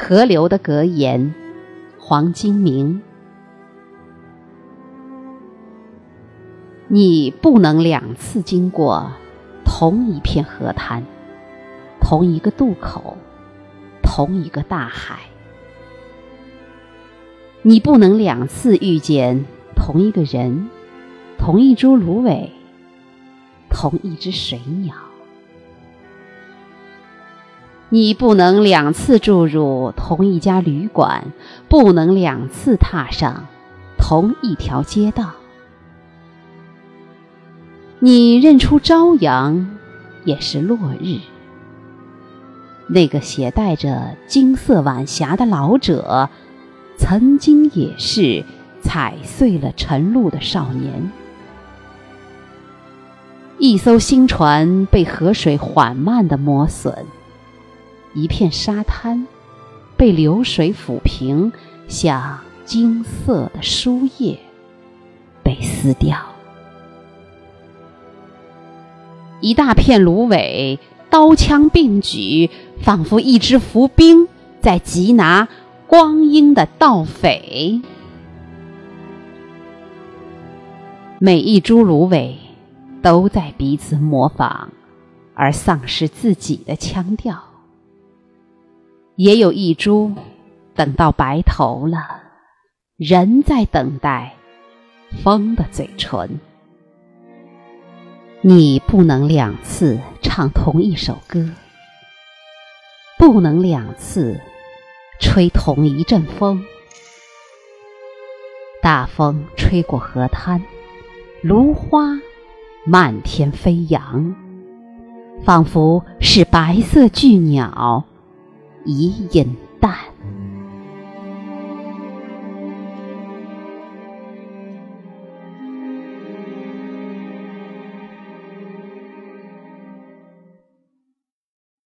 河流的格言，黄金明。你不能两次经过同一片河滩，同一个渡口，同一个大海。你不能两次遇见同一个人，同一株芦苇，同一只水鸟。你不能两次住入同一家旅馆，不能两次踏上同一条街道。你认出朝阳，也是落日。那个携带着金色晚霞的老者，曾经也是踩碎了晨露的少年。一艘新船被河水缓慢地磨损。一片沙滩被流水抚平，像金色的书页被撕掉。一大片芦苇，刀枪并举，仿佛一支伏兵在缉拿光阴的盗匪。每一株芦苇都在彼此模仿，而丧失自己的腔调。也有一株，等到白头了，仍在等待风的嘴唇。你不能两次唱同一首歌，不能两次吹同一阵风。大风吹过河滩，芦花漫天飞扬，仿佛是白色巨鸟。已饮淡。